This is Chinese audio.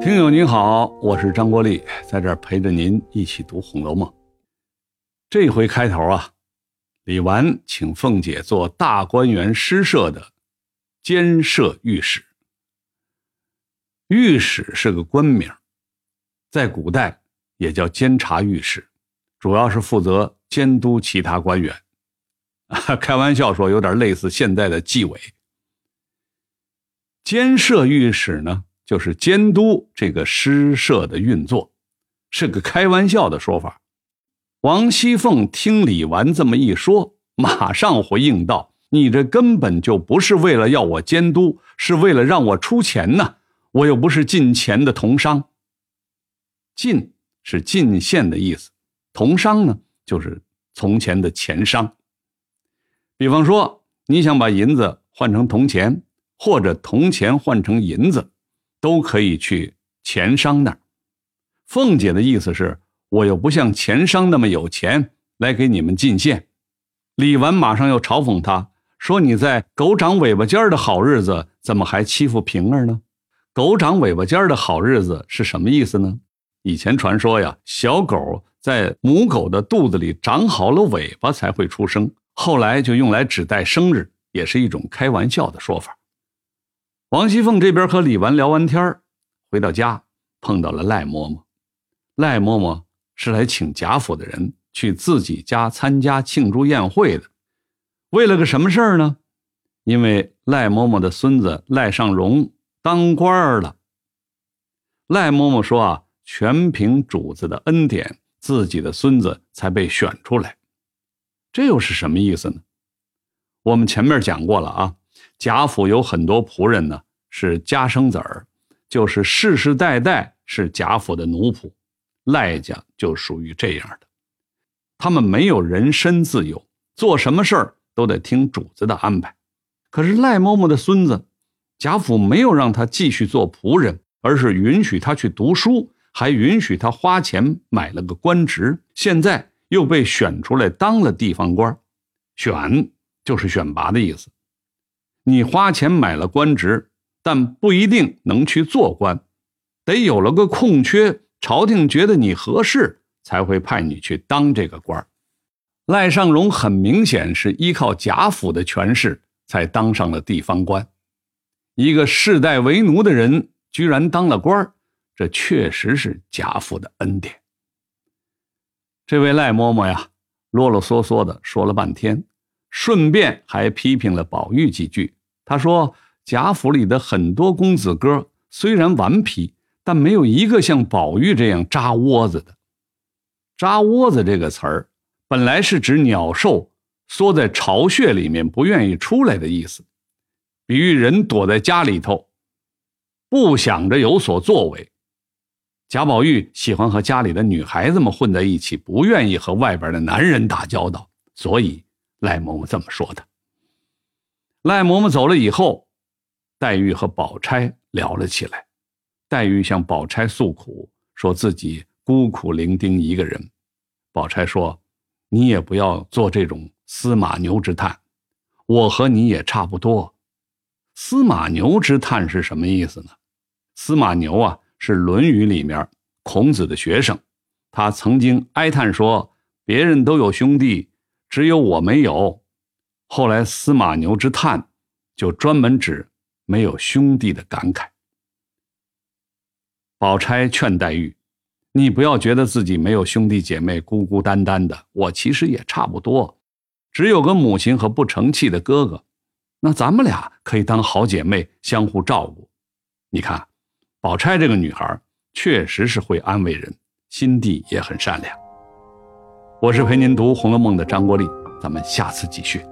听友您好，我是张国立，在这儿陪着您一起读《红楼梦》。这回开头啊，李纨请凤姐做大观园诗社的监舍御史。御史是个官名，在古代也叫监察御史，主要是负责监督其他官员。开玩笑说，有点类似现在的纪委。监舍御史呢？就是监督这个诗社的运作，是个开玩笑的说法。王熙凤听李纨这么一说，马上回应道：“你这根本就不是为了要我监督，是为了让我出钱呢。我又不是进钱的同商。进是进献的意思，同商呢就是从前的钱商。比方说，你想把银子换成铜钱，或者铜钱换成银子。”都可以去钱商那儿。凤姐的意思是，我又不像钱商那么有钱来给你们进献。李纨马上又嘲讽他说：“你在狗长尾巴尖儿的好日子，怎么还欺负平儿呢？”狗长尾巴尖儿的好日子是什么意思呢？以前传说呀，小狗在母狗的肚子里长好了尾巴才会出生，后来就用来指代生日，也是一种开玩笑的说法。王熙凤这边和李纨聊完天回到家碰到了赖嬷嬷。赖嬷嬷是来请贾府的人去自己家参加庆祝宴会的，为了个什么事儿呢？因为赖嬷嬷的孙子赖尚荣当官了。赖嬷嬷说啊，全凭主子的恩典，自己的孙子才被选出来。这又是什么意思呢？我们前面讲过了啊。贾府有很多仆人呢，是家生子儿，就是世世代代是贾府的奴仆。赖家就属于这样的，他们没有人身自由，做什么事儿都得听主子的安排。可是赖嬷嬷的孙子，贾府没有让他继续做仆人，而是允许他去读书，还允许他花钱买了个官职。现在又被选出来当了地方官，选就是选拔的意思。你花钱买了官职，但不一定能去做官，得有了个空缺，朝廷觉得你合适，才会派你去当这个官。赖尚荣很明显是依靠贾府的权势才当上了地方官，一个世代为奴的人居然当了官，这确实是贾府的恩典。这位赖嬷嬷呀，啰啰嗦嗦的说了半天，顺便还批评了宝玉几句。他说：“贾府里的很多公子哥虽然顽皮，但没有一个像宝玉这样扎窝子的。扎窝子这个词儿，本来是指鸟兽缩在巢穴里面不愿意出来的意思，比喻人躲在家里头，不想着有所作为。贾宝玉喜欢和家里的女孩子们混在一起，不愿意和外边的男人打交道，所以赖嬷嬷这么说的。”赖嬷嬷走了以后，黛玉和宝钗聊了起来。黛玉向宝钗诉苦，说自己孤苦伶仃一个人。宝钗说：“你也不要做这种司马牛之叹，我和你也差不多。司马牛之叹是什么意思呢？司马牛啊，是《论语》里面孔子的学生，他曾经哀叹说：别人都有兄弟，只有我没有。”后来司马牛之叹，就专门指没有兄弟的感慨。宝钗劝黛玉：“你不要觉得自己没有兄弟姐妹，孤孤单单的。我其实也差不多，只有个母亲和不成器的哥哥。那咱们俩可以当好姐妹，相互照顾。你看，宝钗这个女孩确实是会安慰人，心地也很善良。”我是陪您读《红楼梦》的张国立，咱们下次继续。